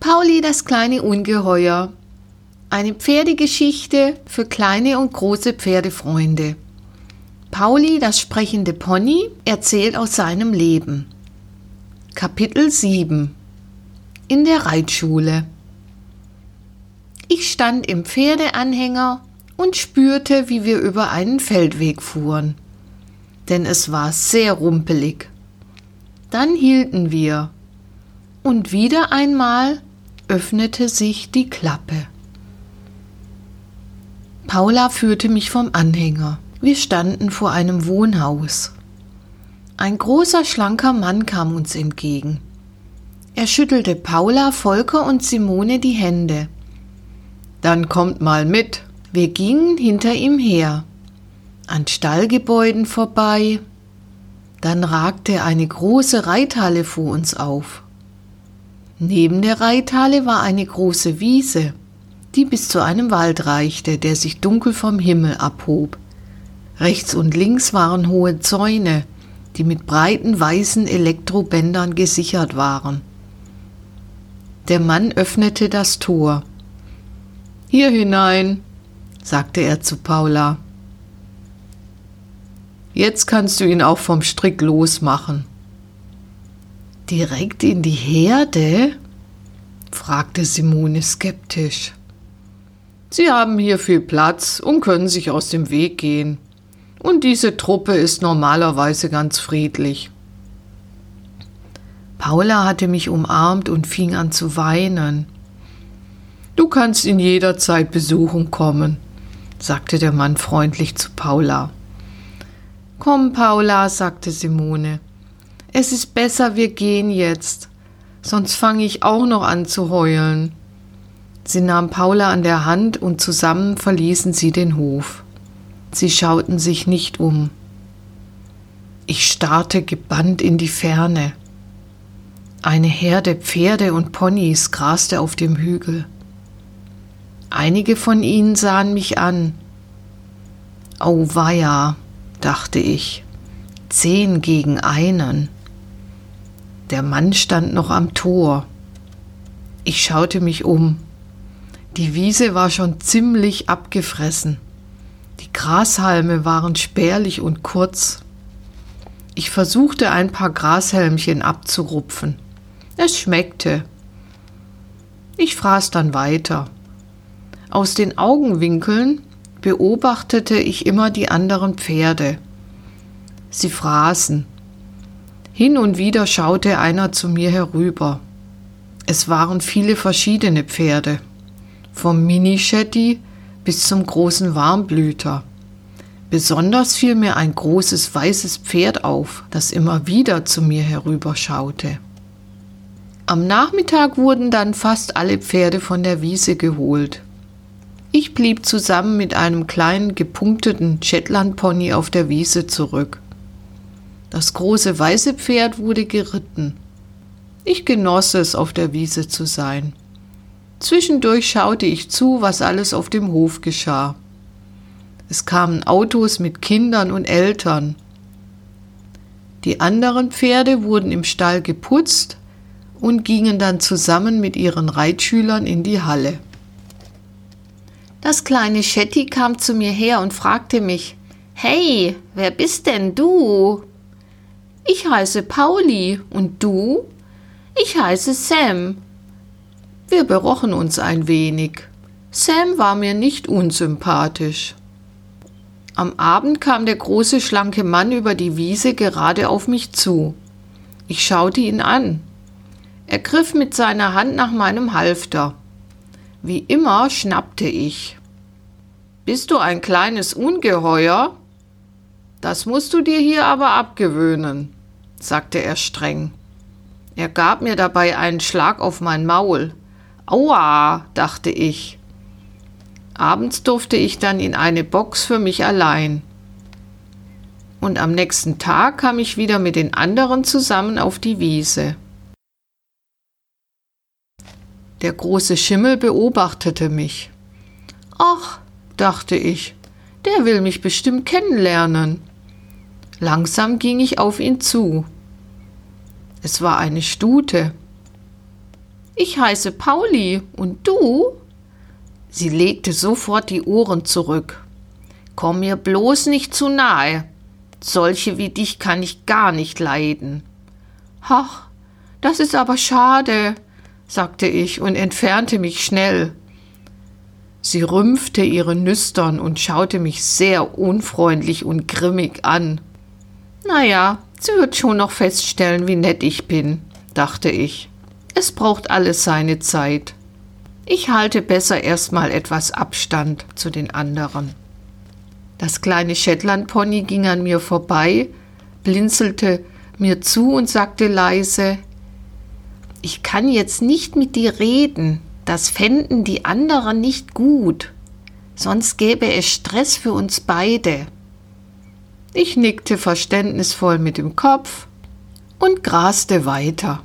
Pauli das kleine Ungeheuer. Eine Pferdegeschichte für kleine und große Pferdefreunde. Pauli, das sprechende Pony, erzählt aus seinem Leben. Kapitel 7 In der Reitschule Ich stand im Pferdeanhänger und spürte, wie wir über einen Feldweg fuhren. Denn es war sehr rumpelig. Dann hielten wir. Und wieder einmal öffnete sich die Klappe. Paula führte mich vom Anhänger. Wir standen vor einem Wohnhaus. Ein großer, schlanker Mann kam uns entgegen. Er schüttelte Paula, Volker und Simone die Hände. Dann kommt mal mit. Wir gingen hinter ihm her, an Stallgebäuden vorbei. Dann ragte eine große Reithalle vor uns auf. Neben der Reithalle war eine große Wiese, die bis zu einem Wald reichte, der sich dunkel vom Himmel abhob. Rechts und links waren hohe Zäune, die mit breiten weißen Elektrobändern gesichert waren. Der Mann öffnete das Tor. Hier hinein, sagte er zu Paula. Jetzt kannst du ihn auch vom Strick losmachen. Direkt in die Herde? fragte Simone skeptisch. Sie haben hier viel Platz und können sich aus dem Weg gehen. Und diese Truppe ist normalerweise ganz friedlich. Paula hatte mich umarmt und fing an zu weinen. Du kannst in jeder Zeit Besuchen kommen, sagte der Mann freundlich zu Paula. Komm, Paula, sagte Simone. Es ist besser, wir gehen jetzt, sonst fange ich auch noch an zu heulen. Sie nahm Paula an der Hand und zusammen verließen sie den Hof. Sie schauten sich nicht um. Ich starrte gebannt in die Ferne. Eine Herde Pferde und Ponys graste auf dem Hügel. Einige von ihnen sahen mich an. Auweia, dachte ich, zehn gegen einen. Der Mann stand noch am Tor. Ich schaute mich um. Die Wiese war schon ziemlich abgefressen. Die Grashalme waren spärlich und kurz. Ich versuchte ein paar Grashelmchen abzurupfen. Es schmeckte. Ich fraß dann weiter. Aus den Augenwinkeln beobachtete ich immer die anderen Pferde. Sie fraßen. Hin und wieder schaute einer zu mir herüber. Es waren viele verschiedene Pferde, vom Mini-Shetty bis zum großen Warmblüter. Besonders fiel mir ein großes weißes Pferd auf, das immer wieder zu mir herüberschaute. Am Nachmittag wurden dann fast alle Pferde von der Wiese geholt. Ich blieb zusammen mit einem kleinen gepunkteten Shetland-Pony auf der Wiese zurück. Das große weiße Pferd wurde geritten. Ich genoss es, auf der Wiese zu sein. Zwischendurch schaute ich zu, was alles auf dem Hof geschah. Es kamen Autos mit Kindern und Eltern. Die anderen Pferde wurden im Stall geputzt und gingen dann zusammen mit ihren Reitschülern in die Halle. Das kleine Shetty kam zu mir her und fragte mich, Hey, wer bist denn du? Ich heiße Pauli. Und du? Ich heiße Sam. Wir berochen uns ein wenig. Sam war mir nicht unsympathisch. Am Abend kam der große, schlanke Mann über die Wiese gerade auf mich zu. Ich schaute ihn an. Er griff mit seiner Hand nach meinem Halfter. Wie immer schnappte ich. Bist du ein kleines Ungeheuer? Das musst du dir hier aber abgewöhnen sagte er streng. Er gab mir dabei einen Schlag auf mein Maul. Aua, dachte ich. Abends durfte ich dann in eine Box für mich allein. Und am nächsten Tag kam ich wieder mit den anderen zusammen auf die Wiese. Der große Schimmel beobachtete mich. Ach, dachte ich, der will mich bestimmt kennenlernen. Langsam ging ich auf ihn zu. Es war eine Stute. Ich heiße Pauli und du? Sie legte sofort die Ohren zurück. Komm mir bloß nicht zu nahe. Solche wie dich kann ich gar nicht leiden. Ach, das ist aber schade, sagte ich und entfernte mich schnell. Sie rümpfte ihre Nüstern und schaute mich sehr unfreundlich und grimmig an. Na ja, sie wird schon noch feststellen, wie nett ich bin, dachte ich. Es braucht alles seine Zeit. Ich halte besser erstmal etwas Abstand zu den anderen. Das kleine Shetlandpony ging an mir vorbei, blinzelte mir zu und sagte leise Ich kann jetzt nicht mit dir reden, das fänden die anderen nicht gut, sonst gäbe es Stress für uns beide. Ich nickte verständnisvoll mit dem Kopf und graste weiter.